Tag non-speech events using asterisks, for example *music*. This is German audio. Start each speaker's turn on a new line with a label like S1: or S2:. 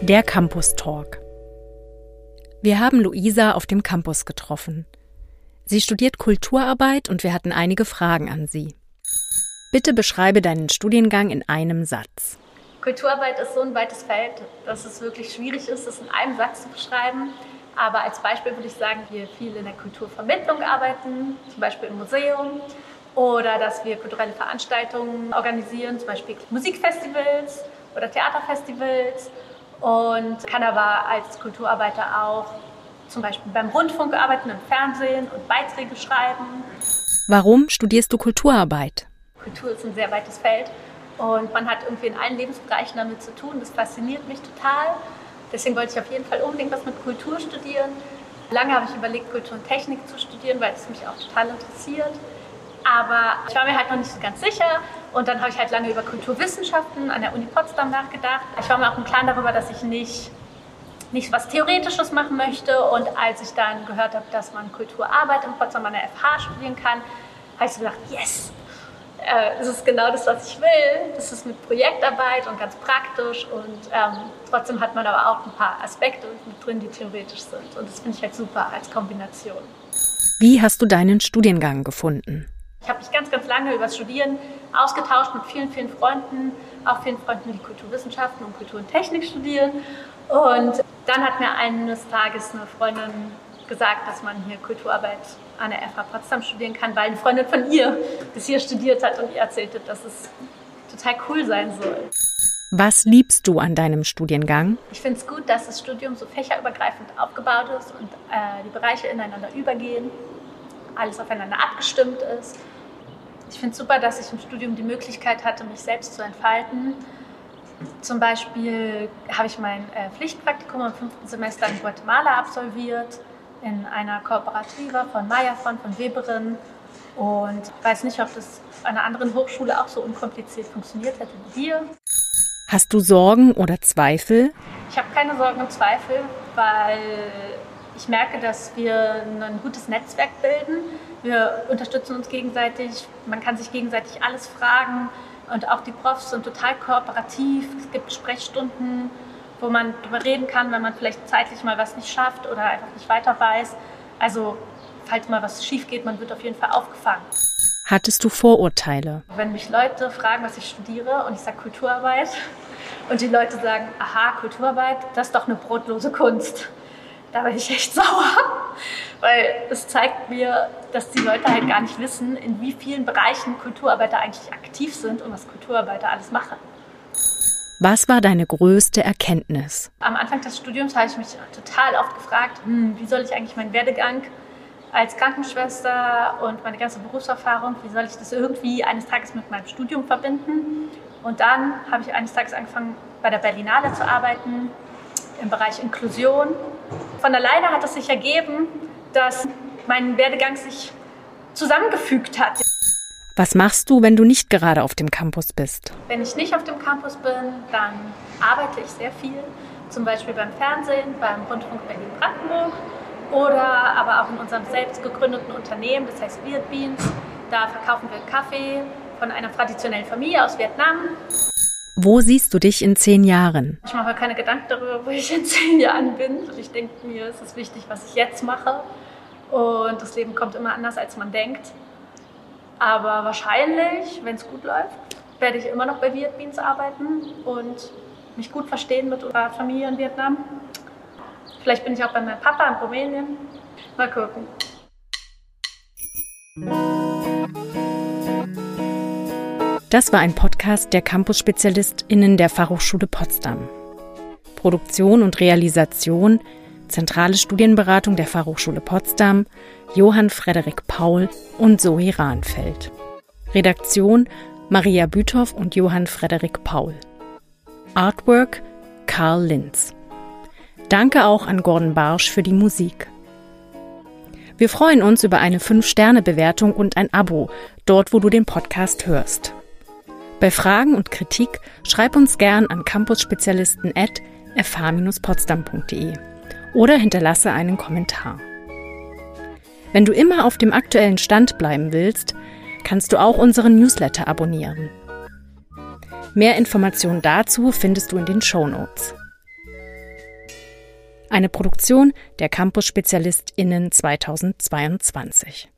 S1: Der Campus Talk. Wir haben Luisa auf dem Campus getroffen. Sie studiert Kulturarbeit und wir hatten einige Fragen an sie. Bitte beschreibe deinen Studiengang in einem Satz.
S2: Kulturarbeit ist so ein weites Feld, dass es wirklich schwierig ist, es in einem Satz zu beschreiben. Aber als Beispiel würde ich sagen, wir viel in der Kulturvermittlung arbeiten, zum Beispiel im Museum, oder dass wir kulturelle Veranstaltungen organisieren, zum Beispiel Musikfestivals oder Theaterfestivals. Und kann aber als Kulturarbeiter auch zum Beispiel beim Rundfunk arbeiten, im Fernsehen und Beiträge schreiben.
S1: Warum studierst du Kulturarbeit?
S2: Kultur ist ein sehr weites Feld und man hat irgendwie in allen Lebensbereichen damit zu tun. Das fasziniert mich total. Deswegen wollte ich auf jeden Fall unbedingt was mit Kultur studieren. Lange habe ich überlegt, Kultur und Technik zu studieren, weil es mich auch total interessiert. Aber ich war mir halt noch nicht so ganz sicher. Und dann habe ich halt lange über Kulturwissenschaften an der Uni Potsdam nachgedacht. Ich war mir auch im Klaren darüber, dass ich nicht, nicht was Theoretisches machen möchte. Und als ich dann gehört habe, dass man Kulturarbeit in Potsdam an der FH studieren kann, habe ich so gedacht, yes, äh, das ist genau das, was ich will. Das ist mit Projektarbeit und ganz praktisch und ähm, trotzdem hat man aber auch ein paar Aspekte mit drin, die theoretisch sind. Und das finde ich halt super als Kombination.
S1: Wie hast du deinen Studiengang gefunden?
S2: Ich habe mich ganz, ganz lange über das Studieren ausgetauscht mit vielen, vielen Freunden, auch vielen Freunden, die Kulturwissenschaften und Kultur und Technik studieren. Und dann hat mir eines Tages eine Freundin gesagt, dass man hier Kulturarbeit an der FH Potsdam studieren kann, weil eine Freundin von ihr das hier studiert hat und ihr erzählte, dass es total cool sein soll.
S1: Was liebst du an deinem Studiengang?
S2: Ich finde es gut, dass das Studium so fächerübergreifend aufgebaut ist und äh, die Bereiche ineinander übergehen, alles aufeinander abgestimmt ist. Ich finde es super, dass ich im Studium die Möglichkeit hatte, mich selbst zu entfalten. Zum Beispiel habe ich mein äh, Pflichtpraktikum im fünften Semester in Guatemala absolviert in einer Kooperative von Mayafon, von Weberin. Und ich weiß nicht, ob das an einer anderen Hochschule auch so unkompliziert funktioniert hätte wie hier.
S1: Hast du Sorgen oder Zweifel?
S2: Ich habe keine Sorgen und Zweifel, weil ich merke, dass wir ein gutes Netzwerk bilden. Wir unterstützen uns gegenseitig, man kann sich gegenseitig alles fragen und auch die Profs sind total kooperativ. Es gibt Sprechstunden wo man darüber reden kann, wenn man vielleicht zeitlich mal was nicht schafft oder einfach nicht weiter weiß. Also falls mal was schief geht, man wird auf jeden Fall aufgefangen.
S1: Hattest du Vorurteile?
S2: Wenn mich Leute fragen, was ich studiere und ich sage Kulturarbeit und die Leute sagen, aha, Kulturarbeit, das ist doch eine brotlose Kunst. Da bin ich echt *laughs* sauer, weil es zeigt mir, dass die Leute halt gar nicht wissen, in wie vielen Bereichen Kulturarbeiter eigentlich aktiv sind und was Kulturarbeiter alles machen.
S1: Was war deine größte Erkenntnis?
S2: Am Anfang des Studiums habe ich mich total oft gefragt, hm, wie soll ich eigentlich meinen Werdegang als Krankenschwester und meine ganze Berufserfahrung, wie soll ich das irgendwie eines Tages mit meinem Studium verbinden? Und dann habe ich eines Tages angefangen, bei der Berlinale zu arbeiten, im Bereich Inklusion. Von alleine hat es sich ergeben, dass mein Werdegang sich zusammengefügt hat.
S1: Was machst du, wenn du nicht gerade auf dem Campus bist?
S2: Wenn ich nicht auf dem Campus bin, dann arbeite ich sehr viel, zum Beispiel beim Fernsehen, beim Rundfunk Berlin-Brandenburg oder aber auch in unserem selbst gegründeten Unternehmen, das heißt Viet Beans. Da verkaufen wir Kaffee von einer traditionellen Familie aus Vietnam.
S1: Wo siehst du dich in zehn Jahren?
S2: Ich mache mir keine Gedanken darüber, wo ich in zehn Jahren bin. Ich denke mir, es ist wichtig, was ich jetzt mache. Und das Leben kommt immer anders, als man denkt. Aber wahrscheinlich, wenn es gut läuft, werde ich immer noch bei Viet Beans arbeiten und mich gut verstehen mit unserer Familie in Vietnam. Vielleicht bin ich auch bei meinem Papa in Rumänien. Mal gucken.
S1: Das war ein Podcast der Campus-SpezialistInnen der Fachhochschule Potsdam. Produktion und Realisation, zentrale Studienberatung der Fachhochschule Potsdam, Johann Frederik Paul und Zoe Rahnfeld. Redaktion Maria Büthoff und Johann Frederik Paul. Artwork Karl Linz. Danke auch an Gordon Barsch für die Musik. Wir freuen uns über eine 5-Sterne-Bewertung und ein Abo, dort wo du den Podcast hörst. Bei Fragen und Kritik schreib uns gern an campusspezialisten at fh-potsdam.de oder hinterlasse einen Kommentar. Wenn du immer auf dem aktuellen Stand bleiben willst, kannst du auch unseren Newsletter abonnieren. Mehr Informationen dazu findest du in den Show Notes. Eine Produktion der Campus SpezialistInnen 2022.